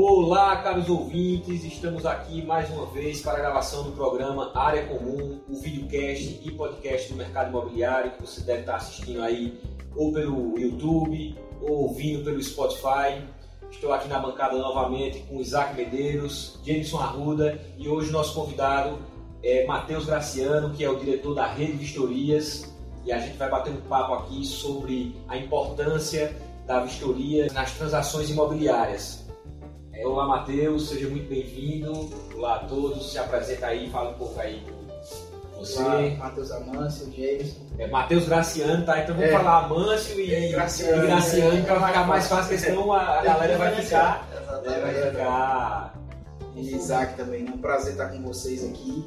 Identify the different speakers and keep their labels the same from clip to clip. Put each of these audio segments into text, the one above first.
Speaker 1: Olá, caros ouvintes, estamos aqui mais uma vez para a gravação do programa Área Comum, o videocast e podcast do mercado imobiliário que você deve estar assistindo aí ou pelo YouTube ou ouvindo pelo Spotify. Estou aqui na bancada novamente com Isaac Medeiros, Jameson Arruda e hoje nosso convidado é Matheus Graciano, que é o diretor da Rede Vistorias e a gente vai bater um papo aqui sobre a importância da vistoria nas transações imobiliárias. É, olá, Matheus, seja muito bem-vindo. Olá a todos, se apresenta aí, fala um pouco aí com você.
Speaker 2: Olá, Matheus Amâncio, Jameson.
Speaker 1: É Matheus Graciano, tá? Então vamos
Speaker 2: É.
Speaker 1: falar Amâncio e,
Speaker 2: É, Graciano,
Speaker 1: e Graciano
Speaker 2: é,
Speaker 1: para ficar mais fácil, porque senão a, a galera vai ficar.
Speaker 2: Exatamente.
Speaker 1: Vai ficar.
Speaker 2: E Isaac também, é um prazer estar com vocês aqui.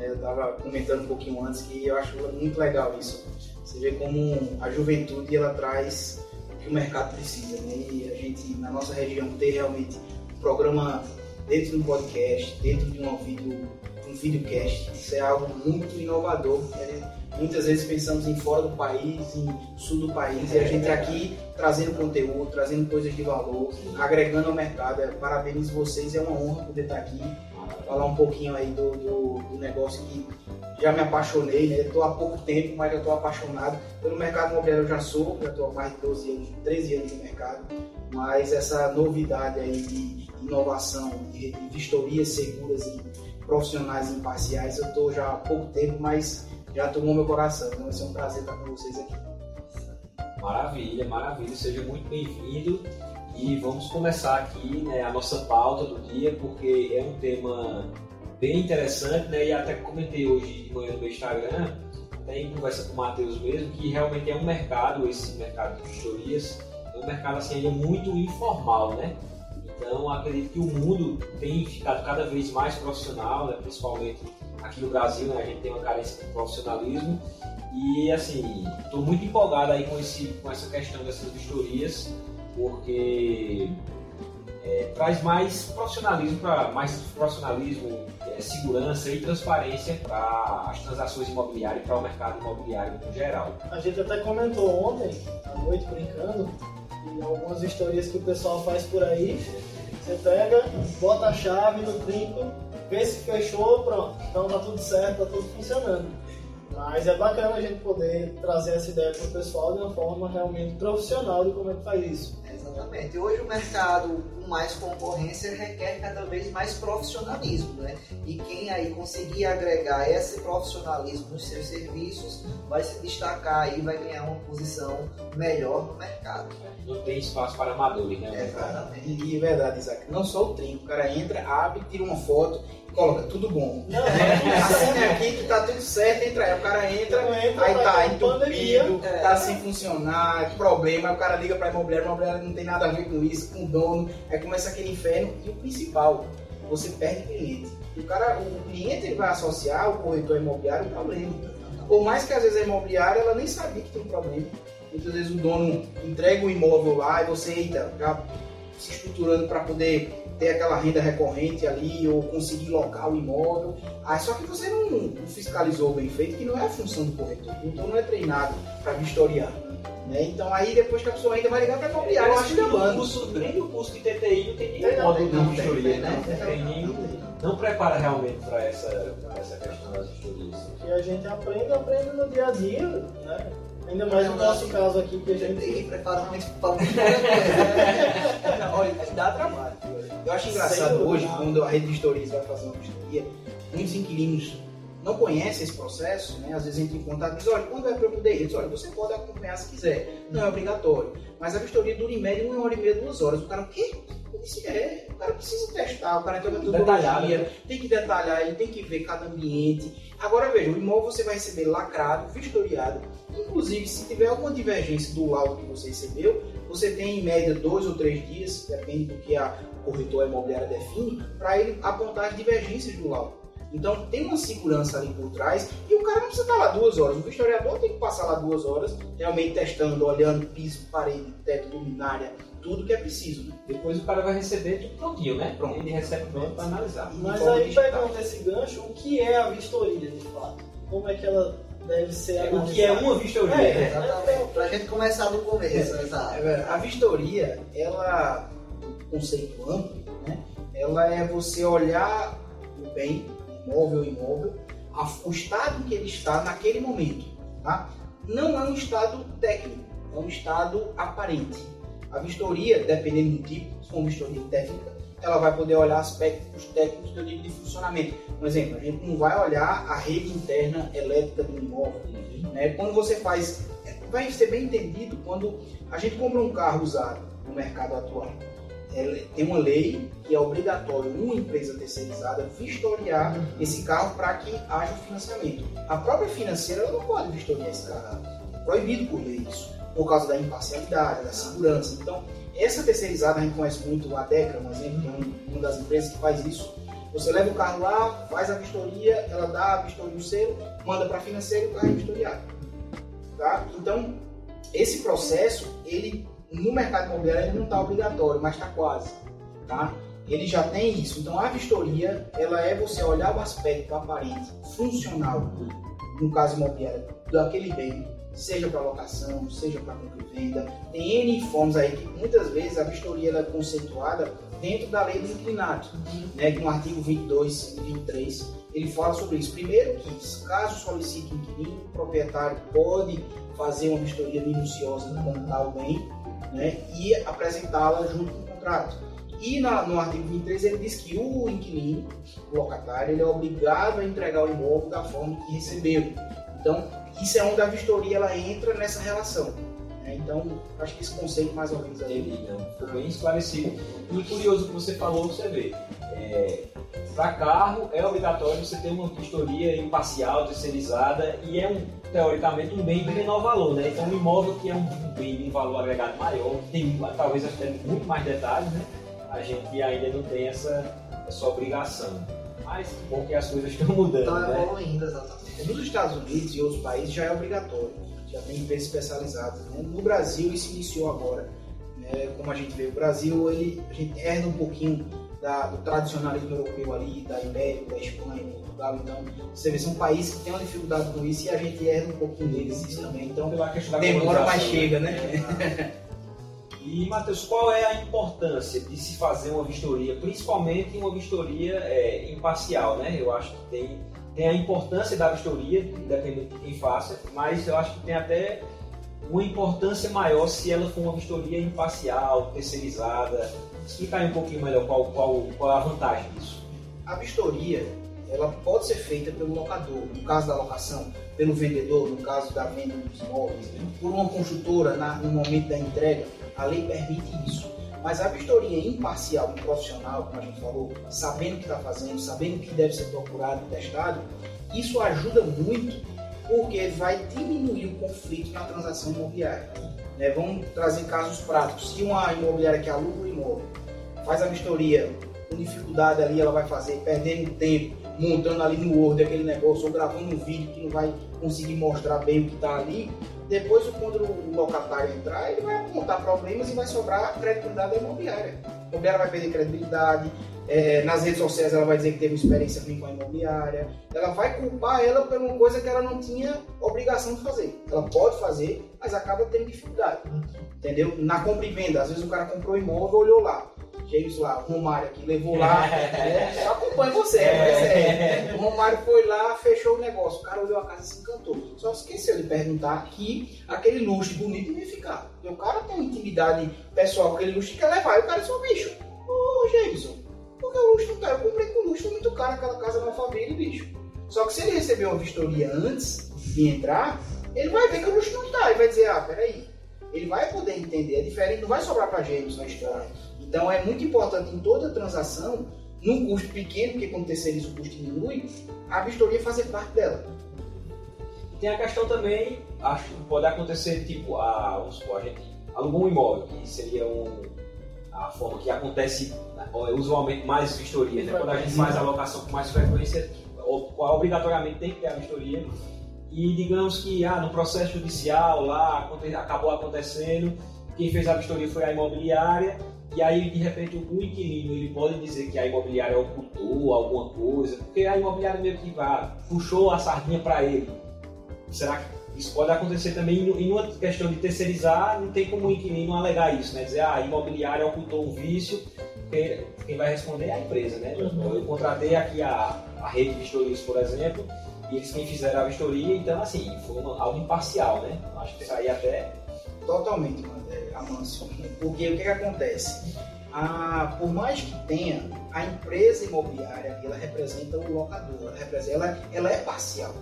Speaker 2: É, Eu estava comentando um pouquinho antes que eu acho muito legal isso. Você vê como a juventude ela traz o que o mercado precisa, né? E a gente, na nossa região, ter realmente programa dentro de um podcast, dentro de um vídeo, um videocast, isso é algo muito inovador. né? Muitas vezes pensamos em fora do país, em sul do país, e a gente aqui trazendo conteúdo, trazendo coisas de valor, agregando ao mercado. É, Parabenizo vocês, é uma honra poder estar aqui, falar um pouquinho aí do, do, do negócio que já me apaixonei, né? Estou há pouco tempo, mas já estou apaixonado. Pelo mercado imobiliário eu já sou, já estou há mais de 12 anos, 13 anos no mercado, mas essa novidade aí de inovação, de vistorias seguras e profissionais imparciais, eu estou já há pouco tempo, mas já tomou meu coração. Então vai ser um prazer estar com vocês aqui.
Speaker 1: Maravilha, maravilha, seja muito bem-vindo. E vamos começar aqui né, a nossa pauta do dia, porque é um tema bem interessante, né? E até comentei hoje de manhã no meu Instagram, até em conversa com o Matheus mesmo, que realmente é um mercado, esse mercado de vistorias, é um mercado assim, ainda muito informal, né? Então acredito que o mundo tem ficado cada vez mais profissional, né? principalmente aqui no Brasil, né? a gente tem uma carência de profissionalismo. E assim, estou muito empolgado aí com, esse, com essa questão dessas vistorias, porque é, traz mais profissionalismo para mais profissionalismo, é, segurança e transparência para as transações imobiliárias e para o mercado imobiliário no geral.
Speaker 3: A gente até comentou ontem, à noite, brincando, algumas histórias que o pessoal faz por aí. Você pega, bota a chave no trinco, vê se fechou, pronto. Então tá tudo certo, tá tudo funcionando. Mas é bacana a gente poder trazer essa ideia para o pessoal de uma forma realmente profissional de como é que faz isso.
Speaker 4: Exatamente. Hoje o mercado com mais concorrência requer cada vez mais profissionalismo, né? E quem aí conseguir agregar esse profissionalismo nos seus serviços vai se destacar aí, vai ganhar uma posição melhor no mercado.
Speaker 1: Não tem espaço para amadores, né?
Speaker 4: Exatamente.
Speaker 2: E, e é verdade, Isaac, não só o trinco, o cara entra, abre, tira uma foto e coloca tudo bom.
Speaker 3: Não,
Speaker 2: Assina aqui que tá tudo certo, entra aí. O cara entra,
Speaker 3: Não entra,
Speaker 2: aí tá
Speaker 3: pandemia.
Speaker 2: entupido,
Speaker 4: É.
Speaker 2: tá sem funcionar, problema, aí o cara liga pra imobiliária, a imobiliária não tem nada a ver com isso, com o dono, aí começa aquele inferno. E o principal, você perde cliente. E o cara, o cliente vai associar o corretor imobiliário ao problema. Por mais que às vezes a imobiliária ela nem sabia que tem um problema. Muitas vezes o dono entrega o imóvel lá e você, eita, já se estruturando para poder ter aquela renda recorrente ali ou conseguir locar o imóvel. Ah, só que você não, não fiscalizou bem feito, que não é a função do corretor. Então não é treinado para vistoriar. Né? Então aí depois que a pessoa ainda vai ligar para a imobiliária,
Speaker 1: Eu acho que o
Speaker 2: gabando.
Speaker 1: curso, nem o curso de TTI não tem
Speaker 3: Tem,
Speaker 1: nenhum
Speaker 3: não,
Speaker 1: módulo de
Speaker 3: não,
Speaker 1: vistoria, né?
Speaker 4: não,
Speaker 1: Não tem nenhum. Não prepara realmente para essa, pra essa questão das vistorias.
Speaker 3: que a gente aprende, aprende no dia a dia, né? Ainda mais no nosso caso aqui, que a gente
Speaker 4: prepara muito para coisa.
Speaker 2: Olha, dá trabalho. Eu acho engraçado hoje, quando a rede de vistorias vai fazer uma vistoria, muitos inquilinos não conhecem esse processo, né? às vezes entram em contato e dizem, olha, quando vai para eu poder ir? Olha, você pode acompanhar se quiser, não é obrigatório. Mas a vistoria dura em média uma hora e meia, duas horas. O cara, o quê? Disse, é, o cara precisa testar, o cara tem metodologia, tem que detalhar, ele tem que ver cada ambiente. Agora veja, o imóvel você vai receber lacrado, vistoriado, inclusive se tiver alguma divergência do laudo que você recebeu, você tem em média dois ou três dias, depende do que a corretora imobiliária define, para ele apontar as divergências do laudo. Então tem uma segurança ali por trás e o cara não precisa estar lá duas horas. O vistoriador tem que passar lá duas horas, realmente testando, olhando piso, parede, teto, luminária, tudo que é preciso. Né?
Speaker 1: Depois o cara vai receber tudo prontinho, né?
Speaker 2: Pronto.
Speaker 1: Ele recebe pronto para analisar.
Speaker 3: Mas aí
Speaker 2: digital.
Speaker 3: pegando esse gancho, o que é a vistoria de fato? Como é que ela deve ser
Speaker 1: O
Speaker 3: analisada?
Speaker 1: que é uma vistoria,
Speaker 3: É,
Speaker 1: né?
Speaker 4: Exatamente. Pra gente começar do começo, exato.
Speaker 2: É, A vistoria, ela, conceito amplo, né? ela é você olhar o bem, imóvel ou imóvel, o estado em que ele está naquele momento. Tá? Não é um estado técnico, é um estado aparente. A vistoria, dependendo do tipo, se for uma vistoria técnica, ela vai poder olhar aspectos técnicos que eu digo de funcionamento. Por exemplo, a gente não vai olhar a rede interna elétrica do imóvel. Né? Quando você faz, vai ser bem entendido quando a gente compra um carro usado no mercado atual. Tem uma lei que é obrigatório uma empresa terceirizada vistoriar esse carro para que haja o financiamento. A própria financeira não pode vistoriar esse carro. É proibido por lei isso, por causa da imparcialidade, da segurança. Então, essa terceirizada a gente conhece muito a Deca, por exemplo, que é uma das empresas que faz isso. Você leva o carro lá, faz a vistoria, ela dá a vistoria no selo, manda para a financeira e o carro é vistoriado. Tá? Então, esse processo, ele no mercado imobiliário ele não está obrigatório, mas está quase. Tá? Ele já tem isso. Então, a vistoria, ela é você olhar o aspecto aparente, funcional, no caso imobiliário, daquele bem, seja para locação, seja para compra e venda. Tem N formas aí que muitas vezes a vistoria é conceituada dentro da lei do inclinado, né, que no artigo 22 e 23 ele fala sobre isso. Primeiro que, caso solicite um inquilino, o proprietário pode fazer uma vistoria minuciosa com tal bem né, e apresentá-la junto com o contrato. E na, no artigo 23 ele diz que o inquilino, o locatário, ele é obrigado a entregar o imóvel da forma que recebeu. Então, isso é onde a vistoria ela entra nessa relação. Né? Então, acho que esse conceito mais ou menos aí.
Speaker 1: Não, foi bem esclarecido. E curioso que você falou, você vê. É, para carro é obrigatório você ter uma vistoria imparcial, terceirizada e é um, teoricamente um bem de menor valor, né? Então um imóvel que é um bem de um valor agregado maior, tem talvez até muito mais detalhes, né? A gente ainda não tem essa, essa obrigação. Mas bom que as coisas estão mudando. Estão
Speaker 4: né? evoluindo, exatamente.
Speaker 2: Nos Estados Unidos e outros países já é obrigatório, já tem empresas especializadas. Né? No Brasil isso iniciou agora. Né? Como a gente vê, o Brasil ele, a gente herda um pouquinho da, do tradicionalismo europeu ali, da Ibéria, da Espanha, Portugal. Então, você vê, são países que têm uma dificuldade com isso e a gente herda um pouquinho deles também. Então, demora, mas chega, né?
Speaker 1: E, Matheus, qual é a importância de se fazer uma vistoria, principalmente uma vistoria é, imparcial, né? Eu acho que tem, tem a importância da vistoria, independente de quem faça, mas eu acho que tem até uma importância maior se ela for uma vistoria imparcial, terceirizada. Explica aí um pouquinho melhor qual, qual, qual é a vantagem disso.
Speaker 2: A vistoria, ela pode ser feita pelo locador, no caso da locação, pelo vendedor, no caso da venda dos imóveis, por uma construtora na, no momento da entrega a lei permite isso. Mas a vistoria imparcial e profissional, como a gente falou, sabendo o que está fazendo, sabendo o que deve ser procurado e testado, isso ajuda muito porque vai diminuir o conflito na transação imobiliária. Né? Vamos trazer casos práticos. Se uma imobiliária que aluga o imóvel faz a vistoria com dificuldade ali, ela vai fazer, perdendo tempo, montando ali no Word aquele negócio, ou gravando um vídeo que não vai conseguir mostrar bem o que está ali, depois, quando o locatário entrar, ele vai apontar problemas e vai sobrar credibilidade da imobiliária. A imobiliária vai perder credibilidade, é, nas redes sociais ela vai dizer que teve experiência ruim com a imobiliária, ela vai culpar ela por uma coisa que ela não tinha obrigação de fazer. Ela pode fazer, mas acaba tendo dificuldade. Entendeu? Na compra e venda, às vezes o cara comprou imóvel, olhou lá, James lá, o Romário aqui, levou lá. é, eu acompanho você, é. é. O Romário foi lá, fechou o negócio. O cara olhou a casa e se encantou. Só esqueceu de perguntar que aquele luxo bonito ia ficar. Porque o cara tem uma intimidade pessoal com aquele luxo que quer levar. E o cara disse, ô bicho, ô Jameson, por que o luxo não tá? Eu comprei com luxo, muito caro aquela casa na família, bicho. Só que se ele receber uma vistoria antes de entrar, ele vai ver que o luxo não tá. E vai dizer, ah, peraí. Ele vai poder entender, é diferente, não vai sobrar pra James na história. Então é muito importante em toda transação, num custo pequeno, porque quando terceiriza o custo diminui, a vistoria fazer parte dela.
Speaker 1: Tem a questão também, acho que pode acontecer, tipo, a, a gente alugou um imóvel, que seria um, a forma que acontece usualmente mais vistoria, né? quando a gente faz a locação com mais frequência, obrigatoriamente tem que ter a vistoria. E digamos que ah, no processo judicial lá acabou acontecendo, quem fez a vistoria foi a imobiliária, e aí de repente o inquilino ele pode dizer que a imobiliária ocultou alguma coisa, porque a imobiliária meio que ah, puxou a sardinha para ele. Será que isso pode acontecer também em uma questão de terceirizar, não tem como o inquilino alegar isso, né? Dizer, ah, a imobiliária ocultou um vício, porque quem vai responder é a empresa, né? Eu contratei aqui a, a rede de vistorias, por exemplo, e eles quem fizeram a vistoria, então assim, foi uma, algo imparcial, né? Acho que isso aí até
Speaker 2: Totalmente, é, Amâncio. Porque o que, que acontece? Por mais que tenha, a empresa imobiliária ela representa o locador, ela, representa, ela, ela é parcial.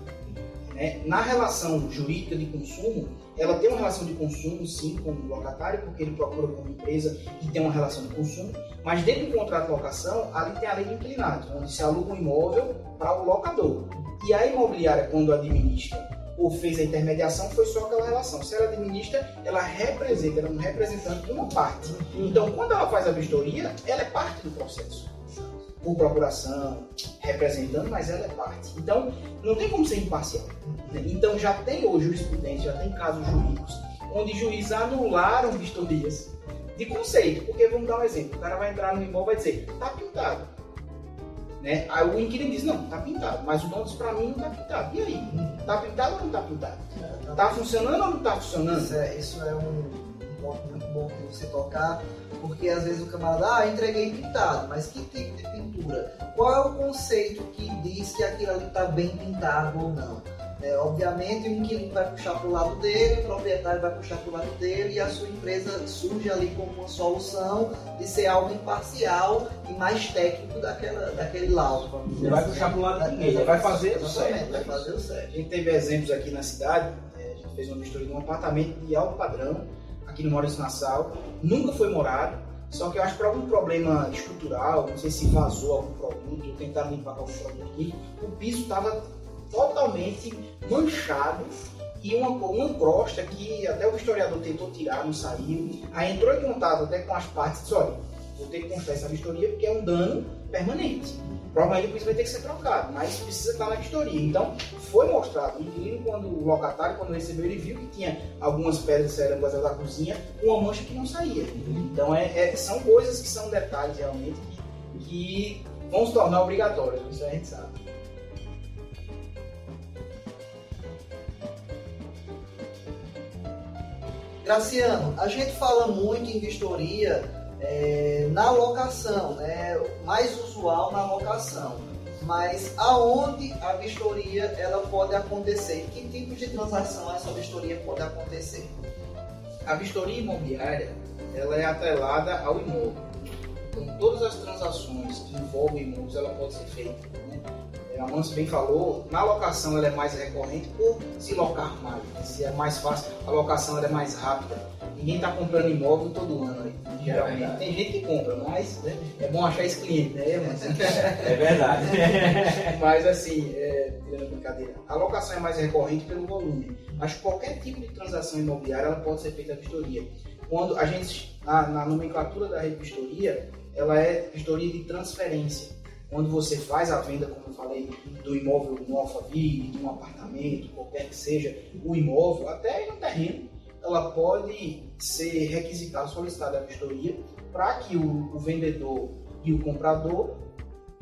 Speaker 2: Né? Na relação jurídica de consumo, ela tem uma relação de consumo, sim, com o locatário, porque ele procura como empresa e tem uma relação de consumo, mas dentro do contrato de locação, ali tem a lei de inclinados, onde se aluga um imóvel para o locador. E a imobiliária, quando administra ou fez a intermediação, foi só aquela relação. Se ela administra, ela representa, ela é um representante de uma parte. Então, quando ela faz a vistoria, ela é parte do processo. Por procuração, representando, mas ela é parte. Então, não tem como ser imparcial. Então, já tem hoje jurisprudência, já tem casos jurídicos, onde juízes anularam vistorias de conceito. Porque, vamos dar um exemplo, o cara vai entrar no imóvel e vai dizer, tá pintado né? Aí o inquilino diz, não, tá pintado, mas o dono diz pra mim não tá pintado. E aí? Tá pintado ou não tá pintado? Tá funcionando ou não tá funcionando?
Speaker 4: Isso é, isso é um ponto muito bom que você tocar, porque às vezes o camarada, ah, entreguei pintado, mas que tipo de pintura? Qual é o conceito que diz que aquilo ali tá bem pintado ou não? É, obviamente o inquilino vai puxar para o lado dele, o proprietário vai puxar para o lado dele e a sua empresa surge ali como uma solução de ser algo imparcial e mais técnico daquela, daquele laudo.
Speaker 1: Ele vai puxar para o lado de ninguém, ele vai fazer o certo.
Speaker 4: vai fazer o certo.
Speaker 2: A gente teve exemplos aqui na cidade, é, a gente fez uma vistoria de um apartamento de alto padrão, aqui no Maurício Nassau, nunca foi morado, só que eu acho que por algum problema estrutural, não sei se vazou algum produto, tentaram limpar algum produto aqui, o piso estava totalmente manchado e uma, uma crosta que até o historiador tentou tirar, não saiu. Aí entrou em contato até com as partes e disse, olha, vou ter que constar essa vistoria porque é um dano permanente. Provavelmente o piso vai ter que ser trocado, mas precisa estar na vistoria. Então, foi mostrado. O inquilino, quando o locatário, quando recebeu, ele viu que tinha algumas pedras cerâmicas da cozinha, uma mancha que não saía. Então, é, é- são coisas que são detalhes realmente que, que vão se tornar obrigatórias, isso a gente sabe.
Speaker 4: Graciano, a gente fala muito em vistoria é, na locação, né? mais usual na locação. Mas aonde a vistoria ela pode acontecer? Que tipo de transação essa vistoria pode acontecer?
Speaker 2: A vistoria imobiliária ela é atrelada ao imóvel. Então, todas as transações que envolvem imóveis ela pode ser feita. Né? A Manso bem falou, na locação ela é mais recorrente por se locar mais. Se é mais fácil, a locação ela é mais rápida. Ninguém está comprando imóvel todo ano. Né? Geralmente
Speaker 1: verdade.
Speaker 2: tem gente que compra, mas né, é bom achar esse cliente, né?
Speaker 1: É verdade.
Speaker 2: Mas assim, é, brincadeira, a locação é mais recorrente pelo volume. Mas qualquer tipo de transação imobiliária ela pode ser feita a vistoria. Quando a gente, na, na nomenclatura da rede vistoria, ela é vistoria de transferência. Quando você faz a venda, como eu falei, do imóvel no Alphaville, de um apartamento, qualquer que seja o imóvel, até no terreno, ela pode ser requisitada, solicitada a vistoria para que o, o vendedor e o comprador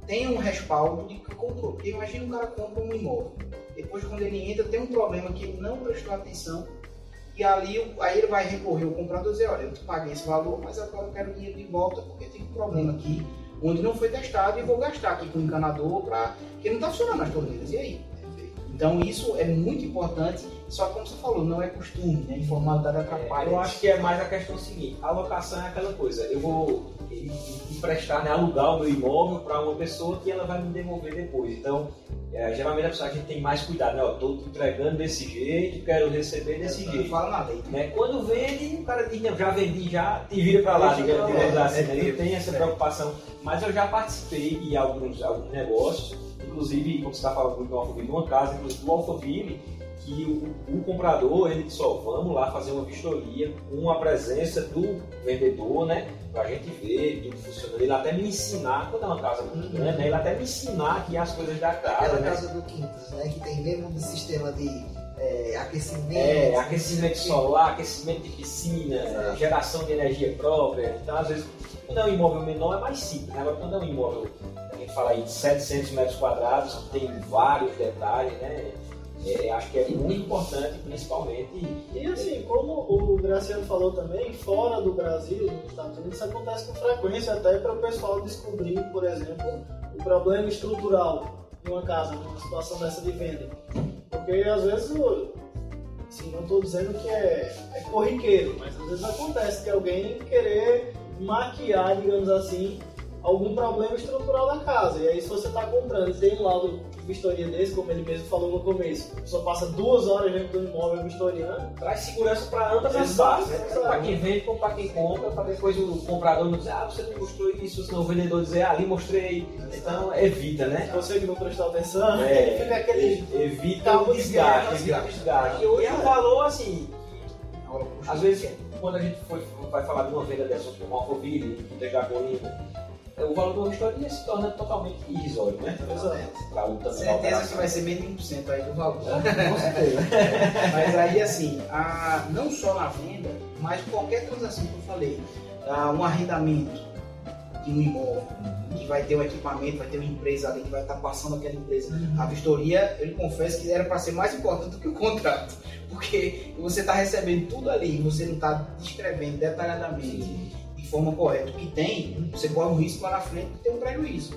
Speaker 2: tenham um respaldo de que comprou. Porque imagina um cara compra um imóvel, depois quando ele entra tem um problema que ele não prestou atenção e ali aí ele vai recorrer ao comprador e dizer, olha, eu te paguei esse valor, mas agora eu quero dinheiro de volta porque tem um problema aqui onde não foi testado e vou gastar aqui com o encanador para que não está funcionando as torneiras. E aí? Então isso é muito importante, só que como você falou, não é costume, né? Informalidade atrapalha.
Speaker 1: Eu acho que é mais a questão seguinte: a locação é aquela coisa, eu vou emprestar, né, alugar o meu imóvel para uma pessoa que ela vai me devolver depois. Então, é, geralmente a pessoa a gente tem mais cuidado, né? Te entregando desse jeito, quero receber desse
Speaker 2: não
Speaker 1: jeito.
Speaker 2: fala na lei.
Speaker 1: Né? Quando vende, o cara diz, não, já vendi, já te vira para lá, digamos
Speaker 2: pra lá.
Speaker 1: digamos assim, né?
Speaker 2: É,
Speaker 1: não tem essa
Speaker 2: é.
Speaker 1: preocupação. Mas eu já participei de alguns, alguns negócios, inclusive, como você está falando do Alphaville, numa casa, inclusive do Alphaville, que o, o comprador, ele disse, ó, vamos lá fazer uma vistoria com a presença do vendedor, né? Pra gente ver tudo funcionando. Ele até me ensinar, quando é uma casa muito grande, né? Ele até me ensinar aqui as coisas da casa,
Speaker 4: Aquela
Speaker 1: né?
Speaker 4: casa do Quintas, né? Que tem mesmo um sistema de é, aquecimento.
Speaker 1: É, aquecimento solar, aquecimento de piscina, geração de energia própria. Então, às vezes, quando é um imóvel menor é mais simples. Né? Agora, quando é um imóvel, a gente fala aí de 700 metros quadrados, que tem vários detalhes, né? É, acho que é muito importante, principalmente.
Speaker 3: E assim, como o Graciano falou também, fora do Brasil, nos Estados Unidos, isso acontece com frequência até para o pessoal descobrir, por exemplo, o problema estrutural de uma casa, numa situação dessa de venda. Porque às vezes, assim, não estou dizendo que é, é corriqueiro, mas às vezes acontece que alguém querer maquiar, digamos assim, algum problema estrutural da casa. E aí se você está comprando e tem um laudo de vistoria desse, como ele mesmo falou no começo, só passa duas horas dentro do imóvel vistoriando.
Speaker 1: Traz segurança para ambas as partes, né? Para quem vende para quem compra, para depois o comprador não dizer, ah, você não mostrou isso, senão o vendedor dizer, ah, ali mostrei. Então evita, né?
Speaker 3: Você que não prestou atenção,
Speaker 1: É,
Speaker 3: fica aquele.
Speaker 1: evita
Speaker 3: Cabo
Speaker 1: o
Speaker 3: de
Speaker 1: desgaste,
Speaker 3: guerra,
Speaker 1: evita o desgaste. E é um valor assim, às vezes quando a gente foi, vai falar de uma venda dessa, como Alphaville, de Gasolina, o valor de uma vistoria se torna totalmente irrisório, né? Para o tamanho da
Speaker 2: Certeza que vai ser menos de 1% aí do valor.
Speaker 1: Com certeza.
Speaker 2: Mas aí, assim, a, não só na venda, mas qualquer transação que eu falei, ah, um arrendamento de um imóvel, que vai ter um equipamento, vai ter uma empresa ali que vai estar passando aquela empresa. A vistoria, eu lhe confesso que era para ser mais importante do que o contrato, porque você está recebendo tudo ali, você não está descrevendo detalhadamente, forma correta o que tem, você corre um risco lá na frente de ter um prejuízo.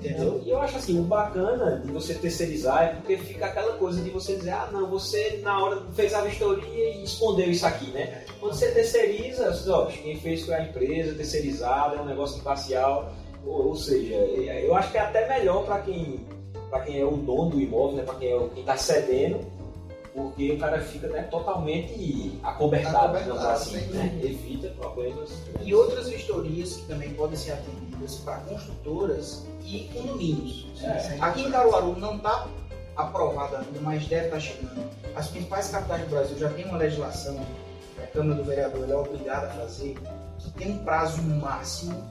Speaker 2: Entendeu?
Speaker 1: E eu acho assim, o bacana de você terceirizar é porque fica aquela coisa de você dizer, ah não, você na hora fez a vistoria e escondeu isso aqui, né? Quando você terceiriza, você diz, ó, quem fez foi a empresa, terceirizada, é um negócio imparcial. Ou, ou seja, eu acho que é até melhor para quem, quem é o dono do imóvel, né? para quem é o- quem está cedendo, porque o cara fica né, totalmente acobertado, digamos assim, né? Evita problemas.
Speaker 2: E outras vistorias que também podem ser atendidas para construtoras e condomínios.
Speaker 1: É.
Speaker 2: Aqui em Caruaru não está aprovada ainda, mas deve estar chegando. As principais capitais do Brasil já tem uma legislação, a Câmara do Vereador é obrigada a fazer, que tem um prazo máximo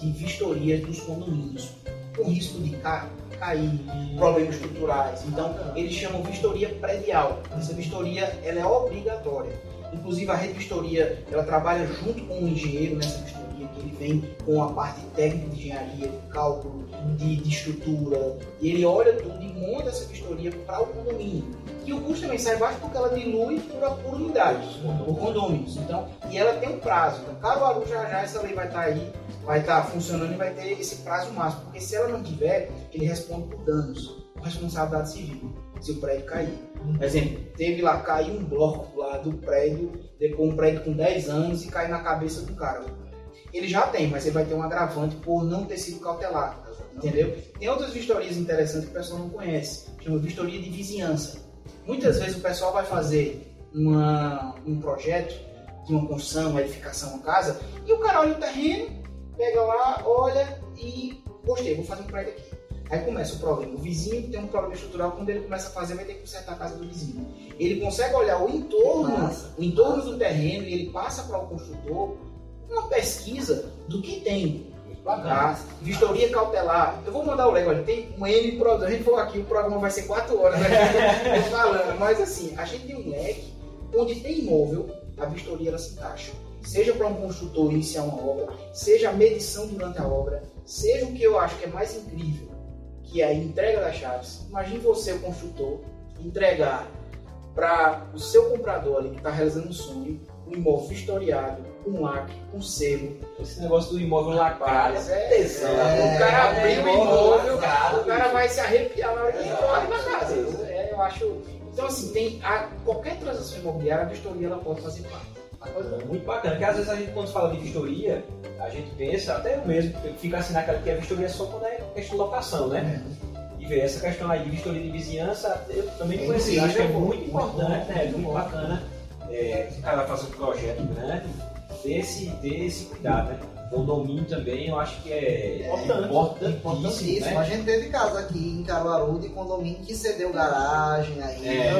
Speaker 2: de vistorias dos condomínios, com risco de ca- cair, problemas estruturais. Então, eles chamam vistoria predial. Essa vistoria ela é obrigatória. Inclusive, a rede vistoria ela trabalha junto com o engenheiro nessa vistoria, que ele vem com a parte técnica de engenharia, de cálculo, de, de estrutura, e ele olha tudo e monta essa vistoria para o condomínio. E o custo também sai baixo porque ela dilui por, por unidades, por condôminos. Então, e ela tem um prazo. Então, Caruaru já já essa lei vai estar aí, vai estar funcionando e vai ter esse prazo máximo. Porque se ela não tiver, ele responde por danos, por responsabilidade civil, se o prédio cair. Por exemplo, teve lá, caiu um bloco lá do prédio, depois um prédio com 10 anos e caiu na cabeça do cara. Ele já tem, mas ele vai ter um agravante por não ter sido cautelar. Entendeu? Tem outras vistorias interessantes que o pessoal não conhece. Chama vistoria de vizinhança. Muitas vezes o pessoal vai fazer uma, um projeto de uma construção, uma edificação, uma casa, e o cara olha o terreno, pega lá, olha e gostei, vou fazer um prédio aqui. Aí começa o problema. O vizinho tem um problema estrutural, quando ele começa a fazer, vai ter que consertar a casa do vizinho. Ele consegue olhar o entorno, o entorno do terreno, e ele passa para o construtor uma pesquisa do que tem. Tá? Vistoria cautelar. Eu vou mandar o Lego, olha, tem um N programa. A gente for aqui, o programa vai ser 4 horas né? falando. Mas assim, a gente tem um leque onde tem imóvel, a vistoria ela se encaixa. Seja para um construtor iniciar uma obra, seja a medição durante a obra, seja o que eu acho que é mais incrível, que é a entrega das chaves. Imagine você, o construtor, entregar para o seu comprador ali que está realizando um sonho, um imóvel vistoriado, um lacre, um selo,
Speaker 1: Esse negócio do imóvel lacrado
Speaker 2: é-
Speaker 1: tesão.
Speaker 2: o cara abriu o imóvel,
Speaker 1: lacrado,
Speaker 2: o cara vai se arrepiar na hora que
Speaker 1: É.
Speaker 2: entra na casa. É, eu acho. Então, assim, tem a- qualquer transação imobiliária, a vistoria ela pode fazer parte.
Speaker 1: É Muito bacana, porque às vezes a gente quando fala de vistoria, a gente pensa, até eu mesmo, fica assim naquela que a vistoria é só quando é questão de locação, né? E ver essa questão aí de vistoria de vizinhança, eu também não
Speaker 4: É
Speaker 1: conhecia, acho que é
Speaker 4: pô.
Speaker 1: muito importante, né?
Speaker 4: bom,
Speaker 1: Muito bacana. É, o cara fazer um projeto grande, ter esse, ter esse cuidado, né? Condomínio também, eu acho que é
Speaker 3: Importante,
Speaker 1: importantíssimo,
Speaker 4: Importantíssimo.
Speaker 1: né?
Speaker 4: A gente teve caso aqui em Caruaru de condomínio que cedeu garagem aí.
Speaker 1: É,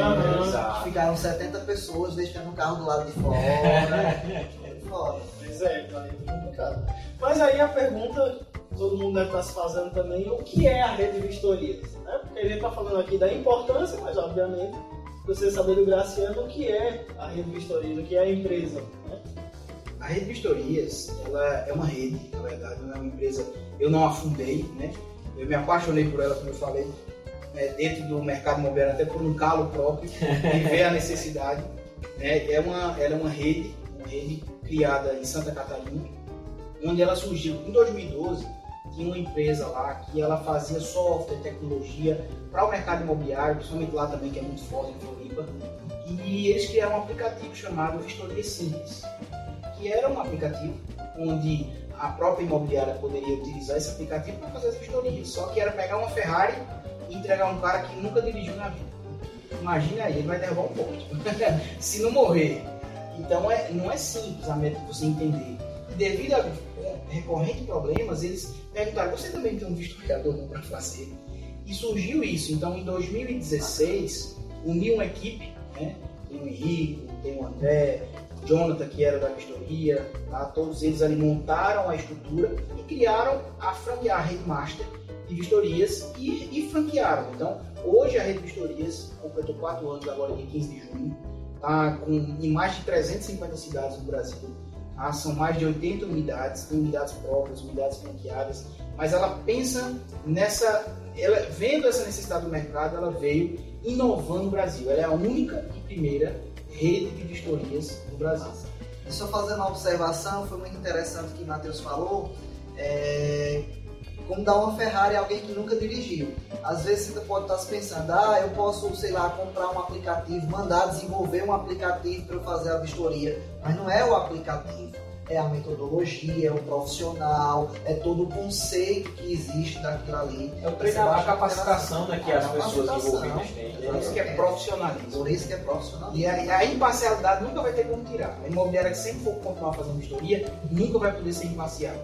Speaker 1: exato.
Speaker 4: Ficaram 70 pessoas deixando o carro do lado de fora. Foda.
Speaker 3: Pois é, tá aí complicado. Mas aí a pergunta todo mundo deve estar se fazendo também, o que é a rede de vistorias? Né? Porque a gente está falando aqui da importância, mas obviamente você saber do Graciano o que é a rede de vistorias, o que é a empresa. Né?
Speaker 2: A rede Vistorias, ela é uma rede, na verdade, não é uma empresa. Eu não a fundei, né? Eu me apaixonei por ela, como eu falei, né, dentro do mercado imobiliário, até por um calo próprio, e ver a necessidade. Né? É uma, ela é uma rede uma rede criada em Santa Catarina, onde ela surgiu em 2012. Tinha uma empresa lá que ela fazia software, tecnologia para o mercado imobiliário, principalmente lá também, que é muito forte em Floripa. E eles criaram um aplicativo chamado Vistoria Simples, que era um aplicativo onde a própria imobiliária poderia utilizar esse aplicativo para fazer as vistorias. Só que era pegar uma Ferrari e entregar um cara que nunca dirigiu na vida. Imagina aí, ele vai derrubar um poste. Se não morrer. Então é, não é simples a de você entender. E devido a recorrentes problemas, eles perguntaram: você também tem um vistoriador para fazer? E surgiu isso. Então em 2016, uniu uma equipe, né? tem o Henrique, tem o André, Jonathan, que era da vistoria, tá? todos eles ali montaram a estrutura e criaram a franquear a Rede Master de vistorias e, e franquearam. Então, hoje a Rede Vistorias completou 4 anos, agora dia 15 de junho, tá com, em mais de 350 cidades no Brasil. Tá? São mais de 80 unidades, tem unidades próprias, unidades franqueadas, mas ela pensa nessa, ela, vendo essa necessidade do mercado, ela veio inovando no Brasil. Ela é a única e primeira rede de vistorias no Brasil.
Speaker 4: Só fazendo uma observação, foi muito interessante o que o Matheus falou. É como dar uma Ferrari a alguém que nunca dirigiu. Às vezes você pode estar se pensando, ah, eu posso, sei lá, comprar um aplicativo, mandar desenvolver um aplicativo para eu fazer a vistoria. Mas não é o aplicativo, é a metodologia, é o profissional, é todo o conceito que existe daquilo ali.
Speaker 1: É o treinamento, a capacitação né, que as pessoas envolvidas têm.
Speaker 2: Por isso que é profissionalismo.
Speaker 4: Por isso que é profissionalismo.
Speaker 2: E a, a imparcialidade nunca vai ter como tirar. A imobiliária que sempre for continuar fazendo vistoria, nunca vai poder ser imparcial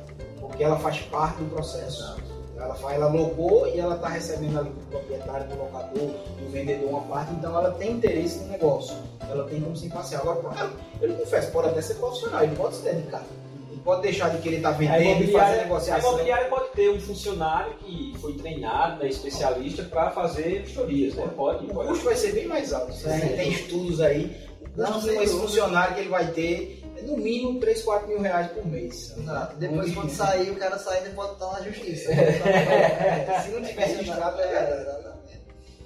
Speaker 2: porque ela faz parte do processo. Ela, faz, ela logou e ela está recebendo ali do proprietário, do locador, do vendedor uma parte, então ela tem interesse no negócio. Ela tem como se imparcial. Agora, ele confesso, pode até ser profissional, ele pode se dedicar. Ele pode deixar de querer estar tá vendendo e fazer negociação.
Speaker 1: A imobiliária pode ter um funcionário que foi treinado, né, especialista, para fazer vistorias. Né? Pode,
Speaker 2: o
Speaker 1: pode.
Speaker 2: custo vai ser bem mais alto. Né? Tem estudos aí. O custo de esse funcionário que ele vai ter no mínimo 3, 4 mil reais por mês.
Speaker 4: Exato. Depois, quando sair, o cara sair e pode estar na justiça.
Speaker 2: É. Se não tiver registrado, é.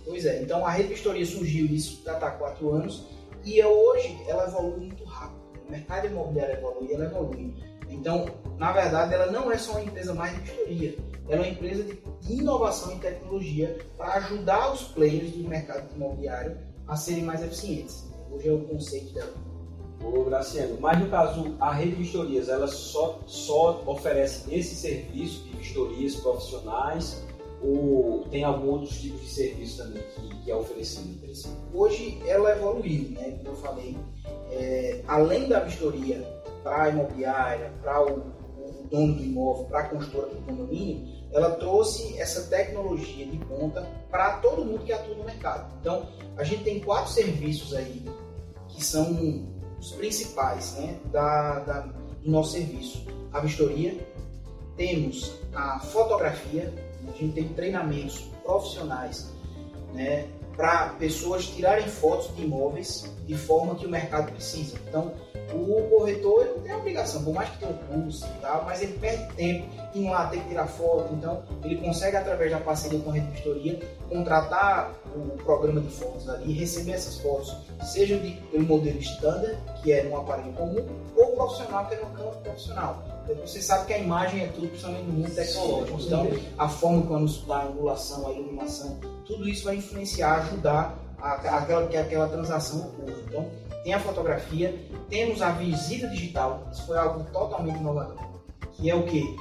Speaker 2: Pois é, então a rede Vistoria surgiu isso, já está há 4 anos, e é hoje ela evolui muito rápido. O mercado imobiliário evolui, ela evolui. Então, na verdade, ela não é só uma empresa mais de vistoria, ela é uma empresa de inovação e tecnologia para ajudar os players do mercado imobiliário a serem mais eficientes. Hoje é o conceito dela.
Speaker 1: Ô, Graciano, mas no caso, a rede de vistorias, ela só, só oferece esse serviço de vistorias profissionais ou tem algum outros tipos de serviço também que, que é oferecido?
Speaker 2: Hoje ela evoluiu, né? Como eu falei, é, além da vistoria para a imobiliária, para o, o, dono do imóvel, para a construtora do condomínio, ela trouxe essa tecnologia de ponta para todo mundo que atua no mercado. Então, a gente tem quatro serviços aí que são os principais né, da, da, do nosso serviço. A vistoria, temos a fotografia, a gente tem treinamentos profissionais né, para pessoas tirarem fotos de imóveis de forma que o mercado precisa. Então, o corretor não tem a obrigação, por mais que tenha um curso e tal, mas ele perde tempo em lá ter que tirar foto, então ele consegue através da parceria com a Rede Vistoria contratar o programa de fotos ali e receber essas fotos, seja de, pelo modelo standard, que é num aparelho comum, ou profissional, que é no campo profissional. Então, você sabe que a imagem é tudo, principalmente no mundo tecnológico. Então, a forma como dá a angulação, a iluminação, tudo isso vai influenciar, ajudar a, aquela, que aquela transação ocorra. Então, tem a fotografia, temos a visita digital, isso foi algo totalmente inovador, que é o que?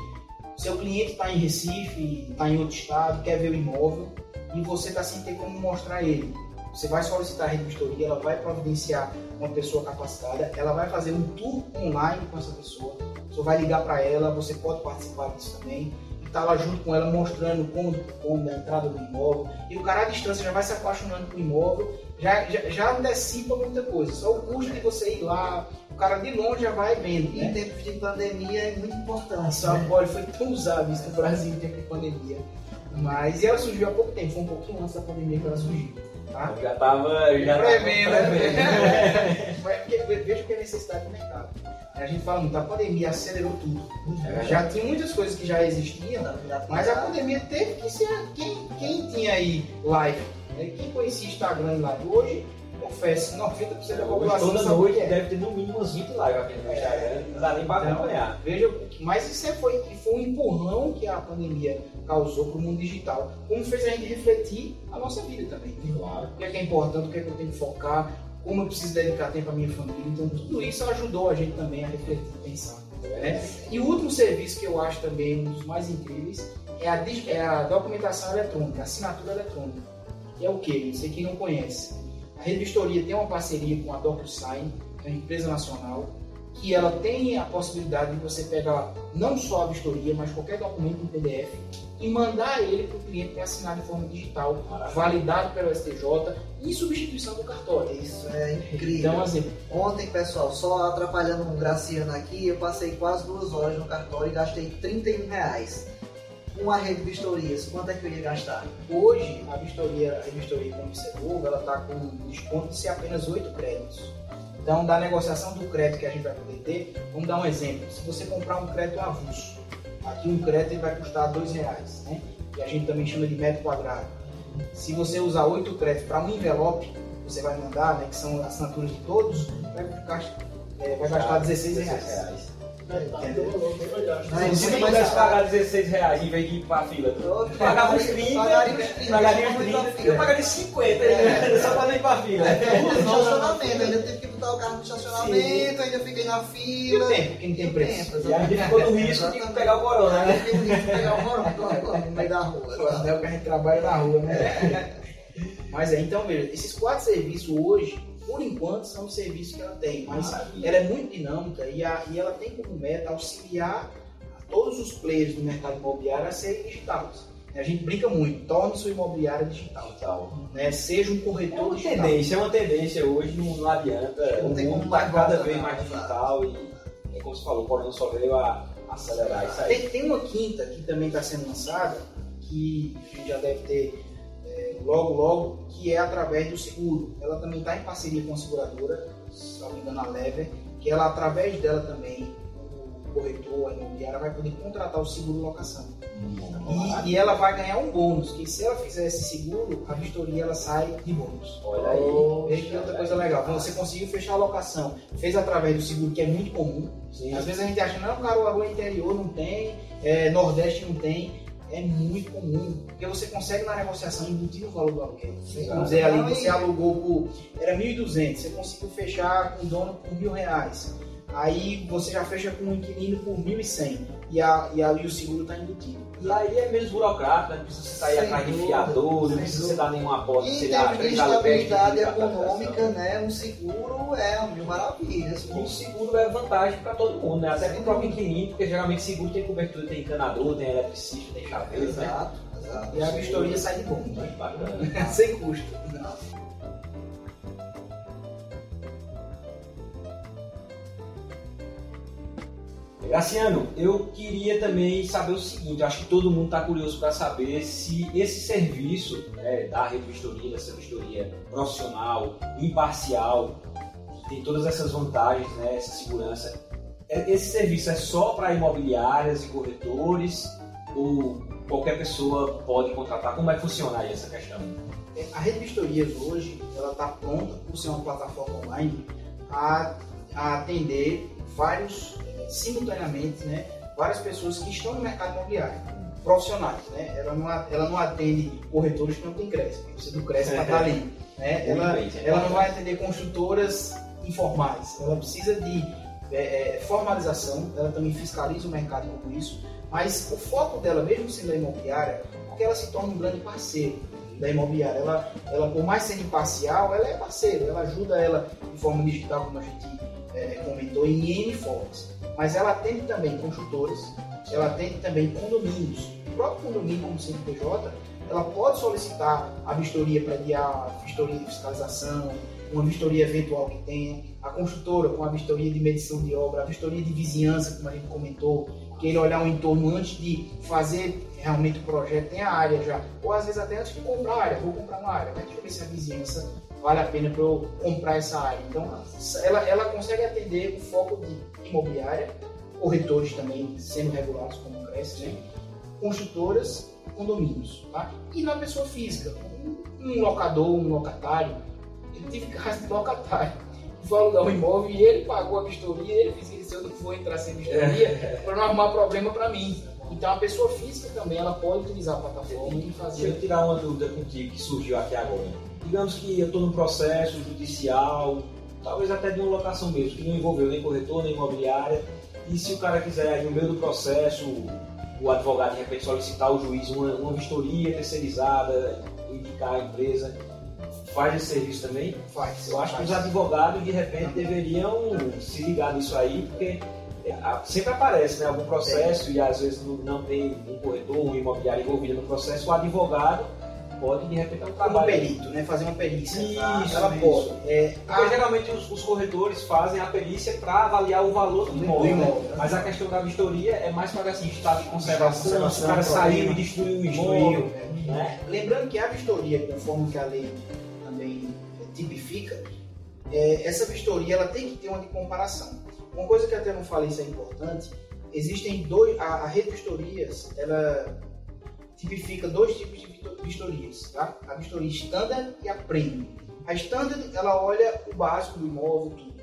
Speaker 2: Seu cliente está em Recife, está em outro estado, quer ver o imóvel e você está sem ter como mostrar ele. Você vai solicitar a rede vistoria, ela vai providenciar uma pessoa capacitada, ela vai fazer um tour online com essa pessoa, você vai ligar para ela, você pode participar disso também tá lá junto com ela mostrando como, como a entrada do imóvel. E o cara à distância já vai se apaixonando pelo imóvel, já, já, já antecipa muita coisa. Só o custo de você ir lá, o cara de longe já vai vendo.
Speaker 4: Né? Em tempos de pandemia é muito importante.
Speaker 2: São né? Paulo foi tão usado isso no Brasil em tempo de pandemia. Mas e ela surgiu há pouco tempo, foi um pouquinho antes da pandemia que ela surgiu. Tá?
Speaker 1: Já estava já
Speaker 2: prevendo, né? Veja que é necessidade do mercado. A gente fala muito, a pandemia acelerou tudo. É já tinha muitas coisas que já existiam, mas a pandemia teve que ser quem, quem tinha aí live, né? quem conhecia Instagram e live hoje, confesso, 90% da
Speaker 1: Hoje,
Speaker 2: população
Speaker 1: toda noite
Speaker 2: é.
Speaker 1: deve ter no mínimo umas 20 lives aqui no
Speaker 2: É.
Speaker 1: Instagram, não dá nem pra
Speaker 2: Então,
Speaker 1: acompanhar.
Speaker 2: Veja, mas isso é- foi, foi um empurrão que a pandemia causou para o mundo digital, como fez a gente refletir a nossa vida também.
Speaker 1: Claro.
Speaker 2: O que é, que é importante, o que é que eu tenho que focar, como eu preciso dedicar tempo à minha família. Então, tudo isso ajudou a gente também a refletir, pensar. né? E o último serviço que eu acho também um dos mais incríveis é a, é a documentação eletrônica, a assinatura eletrônica. Que é o? Não sei quem não conhece. A revistoria tem uma parceria com a DocuSign, que é uma empresa nacional, que ela tem a possibilidade de você pegar não só a vistoria, mas qualquer documento em PDF e mandar ele para o cliente para assinar de forma digital,
Speaker 1: Maravilha.
Speaker 2: validado pelo STJ, em substituição do cartório.
Speaker 4: Isso é incrível.
Speaker 2: Então, assim,
Speaker 4: Ontem, pessoal, só atrapalhando um Graciano aqui, eu passei quase duas horas no cartório e gastei 31 reais. Uma rede de vistorias, quanto é que eu ia gastar?
Speaker 2: Hoje, a vistoria, a vistoria como observou, ela está com desconto de ser apenas 8 créditos. Então, da negociação do crédito que a gente vai poder ter, vamos dar um exemplo. Se você comprar um crédito avulso, aqui um crédito vai custar 2 reais, né? E a gente também chama de metro quadrado. Se você usar 8 créditos para um envelope, você vai mandar, né, que são assinaturas de todos, vai, ficar, é, vai gastar 16 reais.
Speaker 4: Mas
Speaker 1: Se pudesse pagar 16 reais em vez de ir pra fila, pagava uns 30,
Speaker 4: Pagaria uns 30,
Speaker 1: pagaria uns
Speaker 4: muito
Speaker 1: 30,
Speaker 4: a
Speaker 1: eu
Speaker 4: fila.
Speaker 1: pagaria 50,
Speaker 4: É.
Speaker 1: só pra não ir pra fila.
Speaker 4: No estacionamento, ainda tive que botar o carro no estacionamento, ainda fiquei na
Speaker 2: E o
Speaker 4: fila.
Speaker 2: tempo, que não tem preço.
Speaker 1: E a gente ficou no risco de pegar o corona,
Speaker 4: Aí
Speaker 1: né?
Speaker 4: fiquei no risco de pegar o morão no meio da rua.
Speaker 2: O anel que a gente trabalha na rua, né? Mas é, então veja, esses quatro serviços hoje, por enquanto, são os serviços que ela tem. Mas
Speaker 1: Maravilha.
Speaker 2: ela é muito dinâmica e, a- e ela tem como meta auxiliar todos os players do mercado imobiliário a serem digitais. A gente brinca muito, torne sua imobiliária digital.
Speaker 1: Então,
Speaker 2: Né? Seja um
Speaker 1: É
Speaker 2: corretor
Speaker 1: uma
Speaker 2: digital.
Speaker 1: tendência, é uma tendência hoje, não, não adianta.
Speaker 4: Não
Speaker 1: O
Speaker 4: tem
Speaker 1: mundo
Speaker 4: como
Speaker 1: está cada vez mais digital e, como você falou, o corona só veio a acelerar isso aí.
Speaker 2: Tem, tem uma quinta que também está sendo lançada, que a gente já deve ter é, logo, logo, que é através do seguro. Ela também está em parceria com a seguradora, se não me engano, a Lever, que ela, através dela também, o corretor, a imobiliária, vai poder contratar o seguro locação. E, e ela vai ganhar um bônus, que se ela fizer esse seguro, a vistoria ela sai de bônus.
Speaker 1: Olha aí.
Speaker 2: Veja que outra coisa legal. Você conseguiu fechar a locação, fez através do seguro, que é muito comum.
Speaker 1: Sim.
Speaker 2: Às vezes a gente acha, não, Caruaru é interior, não tem, é, Nordeste não tem. É muito comum, porque você consegue na negociação embutir o valor do aluguel.
Speaker 4: Sim.
Speaker 2: Vamos dizer, ali
Speaker 4: Não,
Speaker 2: você alugou por. Era 1.200, você conseguiu fechar com o dono por mil reais. Aí você já fecha com o inquilino por 1.100 e, a, e ali o seguro está embutido.
Speaker 1: E aí é menos burocrata, não precisa sair
Speaker 4: Sem
Speaker 1: atrás de fiador, não precisa dar nenhuma aposta,
Speaker 4: em termos de estabilidade
Speaker 1: de
Speaker 4: econômica, né, um seguro é mil maravilhas.
Speaker 1: E o seguro é vantagem para todo mundo, né? Até para o próprio inquilino, porque geralmente seguro tem cobertura, tem encanador, tem eletricista, tem chaveiro, né?
Speaker 4: Exato, exato.
Speaker 2: E a vistoria sai de bom,
Speaker 1: Muito bacana.
Speaker 2: sem custo.
Speaker 1: Graciano, eu queria também saber o seguinte, acho que todo mundo está curioso para saber se esse serviço né, da revistoria, dessa vistoria profissional, imparcial, que tem todas essas vantagens, né, essa segurança, é- esse serviço é só para imobiliárias e corretores ou qualquer pessoa pode contratar? Como é que funciona aí essa questão?
Speaker 2: A Rede hoje ela está pronta por ser uma plataforma online a atender vários simultaneamente, né, várias pessoas que estão no mercado imobiliário, profissionais, né? Ela não, ela não atende corretores que não têm crédito, você do crédito para estar ali, né? Ela,
Speaker 1: Muito bem,
Speaker 2: ela não vai atender construtoras informais, ela precisa de eh, eh, formalização, ela também fiscaliza o mercado com isso, mas o foco dela, mesmo sendo a imobiliária, é porque ela se torna um grande parceiro da imobiliária. Ela, ela, por mais sendo imparcial, ela é parceira, ela ajuda ela de forma digital, como a gente eh, comentou, em N formas. Mas ela atende também construtoras, ela atende também condomínios. O próprio condomínio, como CNPJ, ela pode solicitar a vistoria guiar a vistoria de fiscalização, uma vistoria eventual que tenha, a construtora com a vistoria de medição de obra, a vistoria de vizinhança, como a gente comentou, queira olhar o entorno antes de fazer realmente o projeto, tem a área já, ou às vezes até antes de comprar a área, vou comprar uma área, mas deixa eu ver se a vizinhança vale a pena para eu comprar essa área. Então, ela, ela consegue atender o foco de imobiliária, corretores também sendo regulados como o Cresce, né? construtoras, condomínios, tá? E na pessoa física, um, locador, um locatário, ele teve casa de locatário. Foi alugar um imóvel e ele pagou a vistoria, ele fez isso, eu não vou entrar sem vistoria para não arrumar problema para mim. Então a pessoa física também ela pode utilizar a plataforma e
Speaker 1: Deixa
Speaker 2: fazer.
Speaker 1: eu tirar uma dúvida contigo que surgiu aqui agora. Digamos que eu estou num processo judicial, talvez até de uma locação mesmo, que não envolveu nem corretor, nem imobiliária. E se o cara quiser, aí, no meio do processo, o advogado de repente solicitar ao juiz uma, uma vistoria terceirizada, indicar a empresa, faz esse serviço também?
Speaker 2: Faz.
Speaker 1: Eu acho que
Speaker 2: faz.
Speaker 1: os advogados de repente deveriam se ligar nisso aí, porque é, sempre aparece né, algum processo e às vezes não, não tem um corretor, um imobiliário envolvido no processo, o advogado pode de repente ter um
Speaker 2: Como
Speaker 1: trabalho.
Speaker 2: perito, né? Fazer uma perícia.
Speaker 1: Isso,
Speaker 2: ela pode. É,
Speaker 1: Porque
Speaker 2: a-
Speaker 1: geralmente os, os corretores fazem a perícia para avaliar o valor do imóvel. né?
Speaker 2: imóvel, né?
Speaker 1: Mas a questão da vistoria é mais para assim, estado de conservação, se o
Speaker 2: Conservação,
Speaker 1: cara saiu e
Speaker 2: problema.
Speaker 1: destruiu o
Speaker 2: Imóvel, né?
Speaker 1: Né?
Speaker 2: Lembrando que a vistoria, conforme que a lei também é, tipifica, é, essa vistoria ela tem que ter uma de comparação. Uma coisa que até não falei, isso é importante, existem dois, a, a rede de vistorias, ela tipifica dois tipos de visto- vistorias, tá? A vistoria standard e a premium. A standard, ela olha o básico do imóvel, tudo,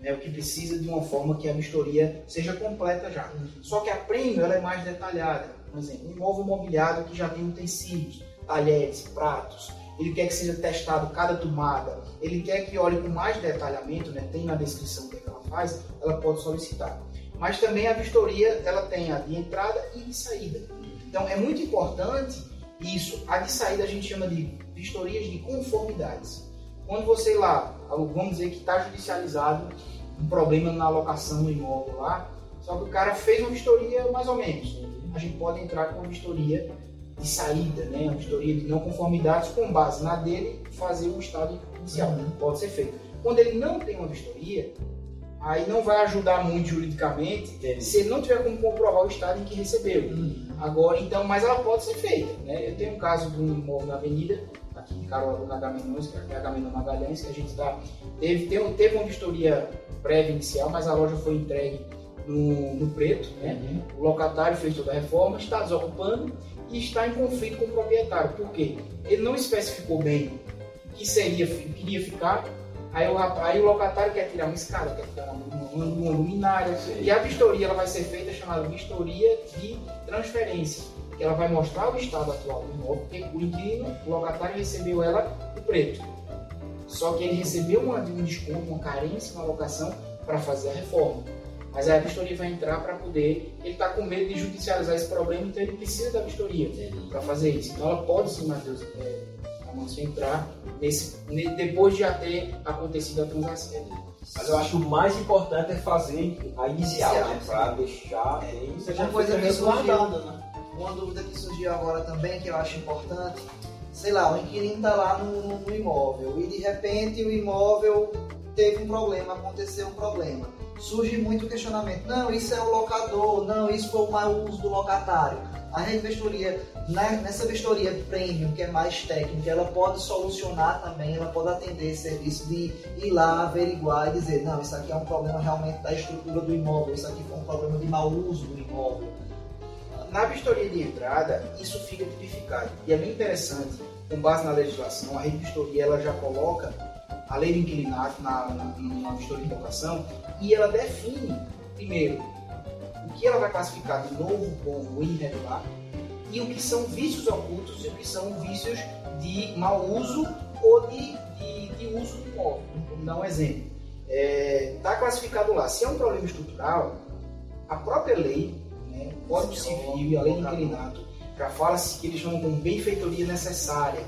Speaker 2: né? O que precisa de uma forma que a vistoria seja completa já. Só que a premium, ela é mais detalhada. Por exemplo, um imóvel mobiliado que já tem utensílios, talheres, pratos, ele quer que seja testado cada tomada, ele quer que olhe com mais detalhamento, né? tem na descrição o que, é que ela faz, ela pode solicitar. Mas também a vistoria, ela tem a de entrada e de saída. Então é muito importante isso. A de saída a gente chama de vistorias de conformidades. Quando você lá, vamos dizer que está judicializado um problema na alocação do imóvel lá, só que o cara fez uma vistoria mais ou menos. A gente pode entrar com uma vistoria de saída, né? uma vistoria de não conformidades, com base na dele, fazer o estado inicial. Pode ser feito. Quando ele não tem uma vistoria, aí não vai ajudar muito juridicamente
Speaker 1: Entendi.
Speaker 2: se ele não tiver como comprovar o estado em que recebeu. Agora, então, mas ela pode ser feita. Né? Eu tenho um caso de um imóvel na avenida, aqui em Caruaru, na Agamenões, que é a Agamenon Magalhães, que a gente tá, teve, teve, teve uma vistoria prévia inicial, mas a loja foi entregue no, no preto. Né? O locatário fez toda a reforma, está desocupando e está em conflito com o proprietário. Por quê? Ele não especificou bem o que seria, o que iria ficar. Aí o, rap- aí o locatário quer tirar uma escada, quer tirar uma, uma, uma luminária.
Speaker 1: Sim.
Speaker 2: E a vistoria ela vai ser feita chamada vistoria de transferência. Que ela vai mostrar o estado atual do imóvel, porque o inquilino, o locatário recebeu ela no preto. Só que ele recebeu uma, um desconto, uma carência na locação para fazer a reforma. Mas aí a vistoria vai entrar para poder. Ele está com medo de judicializar esse problema, então ele precisa da vistoria para fazer isso. Então ela pode sim, Matheus, é, Amâncio, entrar nesse, ne- depois de já ter acontecido a transação.
Speaker 1: Mas eu acho que o mais importante é fazer a inicial,
Speaker 4: Inicial,
Speaker 1: né? Para deixar bem.
Speaker 3: Você
Speaker 4: Uma
Speaker 3: já
Speaker 4: coisa
Speaker 3: fica
Speaker 4: que surgiu-
Speaker 3: resguardada, né?
Speaker 4: Uma dúvida que surgiu agora também, que eu acho importante, sei lá, o inquilino está lá no, no- no imóvel e de repente o imóvel teve um problema, aconteceu um problema. Surge muito questionamento, não, isso é o locador, não, isso foi o mau uso do locatário. A rede né, nessa vistoria premium, que é mais técnica, ela pode solucionar também, ela pode atender esse serviço de ir lá, averiguar e dizer, não, isso aqui é um problema realmente da estrutura do imóvel, isso aqui foi um problema de mau uso do imóvel.
Speaker 2: Na vistoria de entrada, isso fica tipificado. E é bem interessante, com base na legislação, a rede de vistoria ela já coloca a lei do inquilinato na, na, na vistoria de locação e ela define, primeiro, que ela vai classificar de novo como irregular e o que são vícios ocultos e o que são vícios de mau uso ou de, de, de uso do imóvel. Vamos dar um exemplo. Está classificado lá, se é um problema estrutural, a própria lei, né, o Código Civil e a lei do inquilinato, já fala-se que eles chamam como benfeitoria necessária.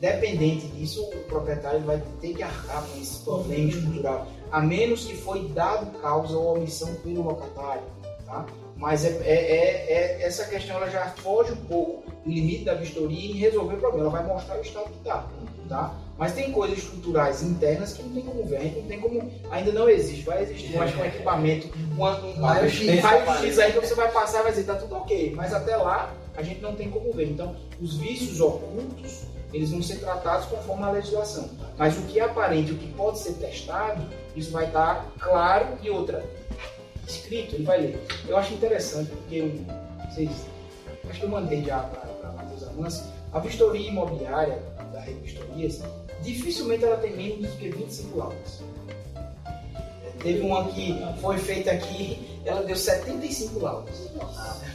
Speaker 2: Dependente disso, o proprietário vai ter que arcar com esse problema estrutural, a menos que foi dado causa ou omissão pelo locatário. Tá? Mas é, é- é- é- essa questão ela já foge um pouco do limite da vistoria em resolver o problema. Ela vai mostrar o estado que está. Tá? Mas tem coisas estruturais internas que não tem como ver, a gente não tem como. Ainda não existe. Vai existir, acho que um equipamento, um
Speaker 4: raio-X
Speaker 2: aí que você vai passar e vai dizer, tá tudo ok. Mas até lá a gente não tem como ver. Então, os vícios ocultos, eles vão ser tratados conforme a legislação. Mas o que é aparente, o que pode ser testado, isso vai estar claro e outra. Escrito, ele vai ler. Eu acho interessante porque eu, vocês, acho que eu mandei já para Matheus Amâncio, a vistoria imobiliária da rede Vistorias dificilmente ela tem menos do que 25 laudas. Teve uma que foi feita aqui, ela deu 75 laudas.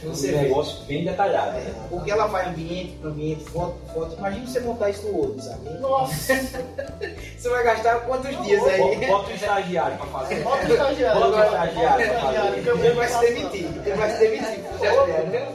Speaker 1: Um
Speaker 2: Você vê.
Speaker 1: negócio bem detalhado.
Speaker 2: É,
Speaker 1: né?
Speaker 2: porque ela vai ambiente para ambiente, foto por foto. Imagina você montar isso no Word, sabe?
Speaker 3: Nossa,
Speaker 2: Você vai gastar quantos dias aí?
Speaker 1: Bota bota um estagiário pra fazer.
Speaker 3: bota o estagiário.
Speaker 1: Bota o estagiário
Speaker 3: o
Speaker 1: pra fazer.
Speaker 3: estagiário, que eu
Speaker 2: Ele
Speaker 3: vou
Speaker 2: vai se demitir. Ele vai se demitir. já viu?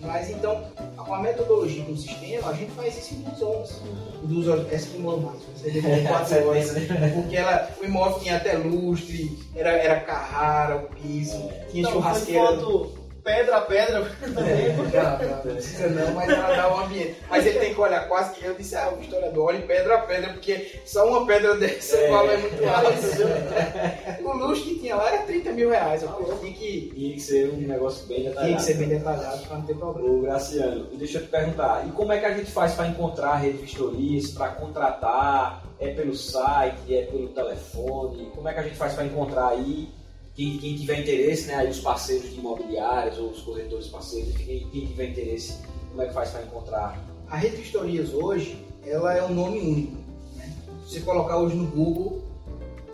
Speaker 2: Mas então, com a metodologia do sistema, a gente faz isso em duas horas. Em duas horas, essa mais. Você demora quatro horas. Porque ela, o imóvel tinha até lustre, era, era carrara, o piso, tinha
Speaker 3: foi
Speaker 2: churrasqueira.
Speaker 3: foto pedra a pedra.
Speaker 2: Não, não, não precisa não, mas ela dá um ambiente. Mas ele tem que olhar quase que eu disse, ah, o historiador, olhe pedra a pedra, porque só uma pedra dessa
Speaker 1: É.
Speaker 2: é. é muito alto. o luxo que tinha lá era 30 mil reais. Eu tinha que,
Speaker 1: Tinha que ser um negócio bem detalhado.
Speaker 2: tinha que ser bem detalhado para não ter problema.
Speaker 1: Ô, Graciano, deixa eu te perguntar, e como é que a gente faz para encontrar a rede de vistorias, para contratar? É pelo site, é pelo telefone? Como é que a gente faz para encontrar aí? Quem, quem tiver interesse, né, aí os parceiros de imobiliários ou os corretores parceiros, quem, quem tiver interesse, como é que faz para encontrar?
Speaker 2: A Rede de Historias hoje, ela é um nome único. Né? Se você colocar hoje no Google,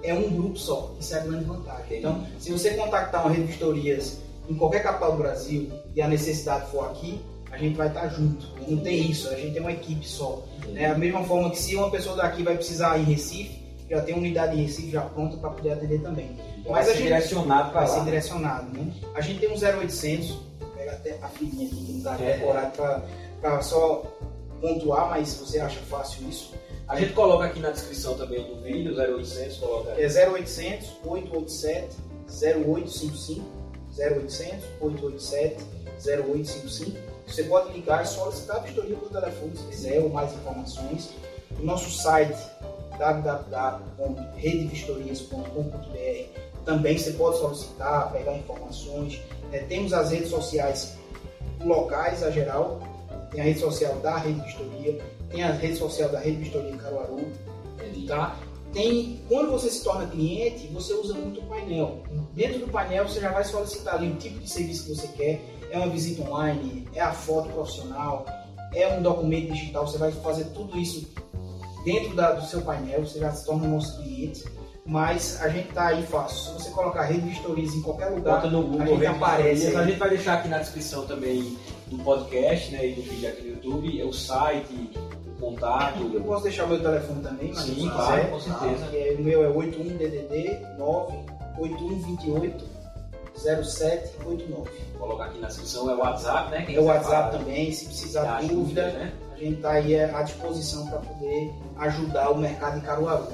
Speaker 2: é um grupo só. Isso é a grande vantagem. Então, se você contactar uma Rede de Historias em qualquer capital do Brasil e a necessidade for aqui, a gente vai estar junto. Não tem isso, a gente tem uma equipe só. É a mesma forma que se uma pessoa daqui vai precisar ir em Recife, já tem uma unidade em Recife já pronta para poder atender também. Mas
Speaker 1: vai ser
Speaker 2: gente-
Speaker 1: direcionado para
Speaker 2: Vai ser direcionado, né? A gente tem um 0800, vou pegar até a filhinha aqui que não está
Speaker 1: É.
Speaker 2: decorada para só pontuar, mas você acha fácil isso.
Speaker 1: A gente coloca aqui na descrição também do vídeo, 0800, coloca
Speaker 2: É 0800 887 0855 0800 887 0855. Você pode ligar e solicitar a vistoria por telefone se quiser ou mais informações. O nosso site www.redevistorias.com.br também você pode solicitar, pegar informações. É, temos as redes sociais locais, a geral. Tem a rede social da Rede Vistoria, tem a rede social da Rede Vistoria em Caruaru, tá? Tem, quando você se torna cliente, você usa muito o painel. Dentro do painel você já vai solicitar ali o tipo de serviço que você quer. É uma visita online, é a foto profissional, é um documento digital. Você vai fazer tudo isso dentro da- do seu painel. Você já se torna nosso cliente. Mas a gente tá aí fácil. Se você colocar rede Vistorias em qualquer lugar,
Speaker 1: Google,
Speaker 2: a gente aparece.
Speaker 1: A gente vai deixar aqui na descrição também do podcast, né, e do vídeo aqui no YouTube, é o site, o contato.
Speaker 2: Eu posso deixar meu telefone também, mas
Speaker 1: Sim, claro,
Speaker 2: quiser.
Speaker 1: com certeza.
Speaker 2: É- o meu é 81DDD 98128 0789.
Speaker 1: Vou colocar aqui na descrição, é o WhatsApp, né? Quem
Speaker 2: É o WhatsApp
Speaker 1: falar,
Speaker 2: também, se precisar de dúvida,
Speaker 1: né?
Speaker 2: a gente está aí à disposição para poder ajudar o mercado em Caruaru.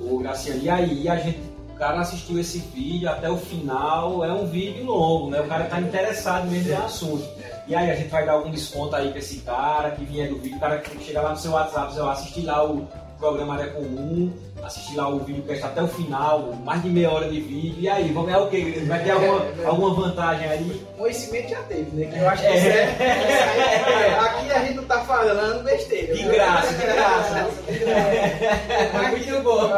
Speaker 1: O Graciano, e aí, a gente, o cara assistiu esse vídeo até o final, é um vídeo longo, né? O cara tá interessado mesmo no assunto. E aí, a gente vai dar algum desconto aí pra esse cara que vier do vídeo, o cara que chegar lá no seu WhatsApp, dizer, ó, assistir lá o programa Área Comum, assistir lá o vídeo que está até o final, mais de meia hora de vídeo, e aí, vamos ver o quê? Vai ter alguma, alguma vantagem aí?
Speaker 2: Conhecimento já teve, né? Que eu acho que
Speaker 1: É.
Speaker 2: isso é- é- aqui a gente não tá falando besteira.
Speaker 1: De
Speaker 2: né?
Speaker 1: graça, de graça.
Speaker 2: Mas muito bom.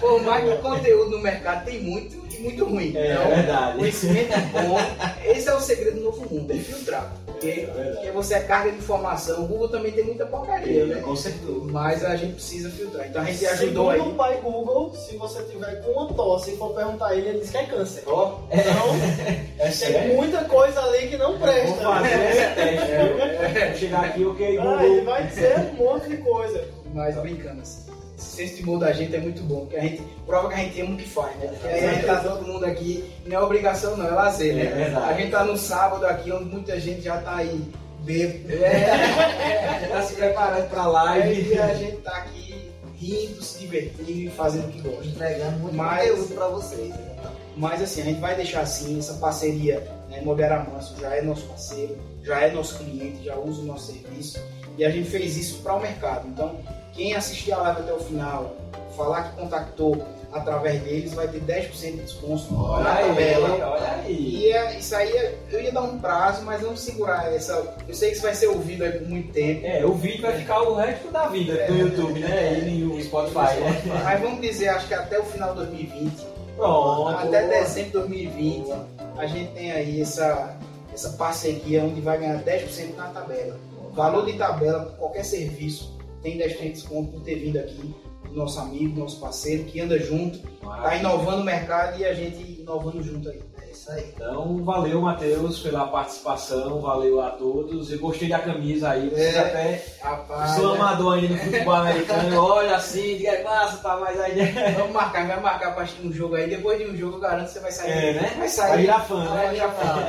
Speaker 2: Por mais que o conteúdo no mercado tem muito e muito ruim.
Speaker 1: É,
Speaker 2: Então,
Speaker 1: verdade.
Speaker 2: Conhecimento bom. Esse é o segredo do novo mundo, é filtrar. Porque,
Speaker 1: É
Speaker 2: porque você é carga de informação. O Google também tem muita porcaria, né?
Speaker 1: Com certeza.
Speaker 2: Mas a gente precisa filtrar. Então a gente ajudou
Speaker 3: Segundo
Speaker 2: aí.
Speaker 3: o pai Google, se você tiver com uma tosse e for perguntar a ele, ele diz que é câncer.
Speaker 2: Ó,
Speaker 3: Então,
Speaker 1: É
Speaker 3: tem
Speaker 1: sério?
Speaker 3: muita coisa ali que não
Speaker 1: Vou
Speaker 3: presta.
Speaker 1: fazer esse teste? Vou chegar aqui, ok,
Speaker 3: Ah, ele
Speaker 1: Google.
Speaker 3: vai dizer um monte de coisa.
Speaker 2: mas brincando assim. Esse senso de humor da gente é muito bom, porque a gente prova que a gente ama o que faz, né? Porque aí a gente tá todo mundo aqui, não é obrigação não, é lazer, né?
Speaker 1: É verdade.
Speaker 2: A gente tá no sábado aqui, onde muita gente já tá aí bêbado. É,
Speaker 1: Tá se preparando pra live.
Speaker 2: a gente tá aqui rindo, se divertindo e fazendo o que gosta.
Speaker 4: Entregando muito
Speaker 2: Mas-
Speaker 4: conteúdo pra vocês. né?
Speaker 2: Mas assim, a gente vai deixar assim, essa parceria, né, Imobiliária Manso já é nosso parceiro, já é nosso cliente, já usa o nosso serviço e a gente fez isso para o mercado. Então, quem assistir a live até o final, falar que contactou através deles, vai ter 10% de desconto
Speaker 1: Olha
Speaker 2: na
Speaker 1: aí,
Speaker 2: tabela.
Speaker 1: olha aí.
Speaker 2: E é- isso aí, é- eu ia dar um prazo, mas não segurar essa. Eu sei que isso vai ser ouvido aí por muito tempo.
Speaker 1: É, o vídeo vai ficar o resto da vida no YouTube, né? E no Spotify, né?
Speaker 2: Mas vamos dizer, acho que até o final de 2020,
Speaker 1: Pronto.
Speaker 2: até dezembro de 2020, a gente tem aí essa, essa parceria onde vai ganhar 10% na tabela. Valor de tabela qualquer serviço tem 10% de desconto por ter vindo aqui, nosso amigo, nosso parceiro, que anda junto, tá inovando o mercado e a gente inovando junto aí.
Speaker 4: É isso aí.
Speaker 1: Então, valeu, Matheus, pela participação, valeu a todos. Eu gostei da camisa aí,
Speaker 2: É.
Speaker 1: até
Speaker 2: Rapaz,
Speaker 1: sou
Speaker 2: né?
Speaker 1: amador ainda no futebol americano, olha assim, diga, é massa, tá mais aí. né?
Speaker 2: vamos marcar, vai marcar pra assistir um jogo aí. Depois de um jogo, eu garanto que você vai sair.
Speaker 1: É, né?
Speaker 2: Vai
Speaker 1: Vai
Speaker 2: sair.
Speaker 1: virar fã,
Speaker 2: Vai
Speaker 1: né?
Speaker 2: virar fã.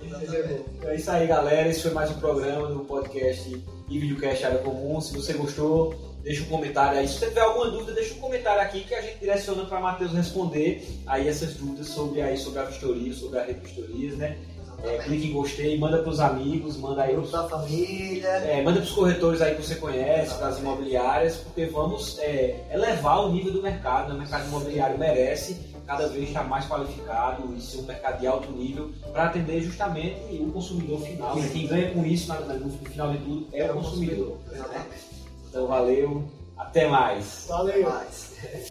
Speaker 2: Mas é bom.
Speaker 1: É isso aí, galera. Esse foi mais um programa do podcast e videocast Área Comum. Se você gostou, deixa um comentário aí. Se você tiver alguma dúvida, deixa um comentário aqui que a gente direciona para Matheus responder aí essas dúvidas sobre, aí, sobre a vistoria, sobre a rede vistorias, né? É, clique em gostei, manda pros amigos, manda aí pros,
Speaker 4: da família.
Speaker 1: é, manda pros corretores aí que você conhece, para as imobiliárias, porque vamos é, elevar o nível do mercado. né? O mercado imobiliário merece cada vez estar mais qualificado e ser um mercado de alto nível para atender justamente o consumidor final. né? Quem ganha com isso, no final de tudo, é o consumidor.
Speaker 4: Exatamente.
Speaker 1: Então, valeu, até mais.
Speaker 3: Valeu.
Speaker 4: Mais.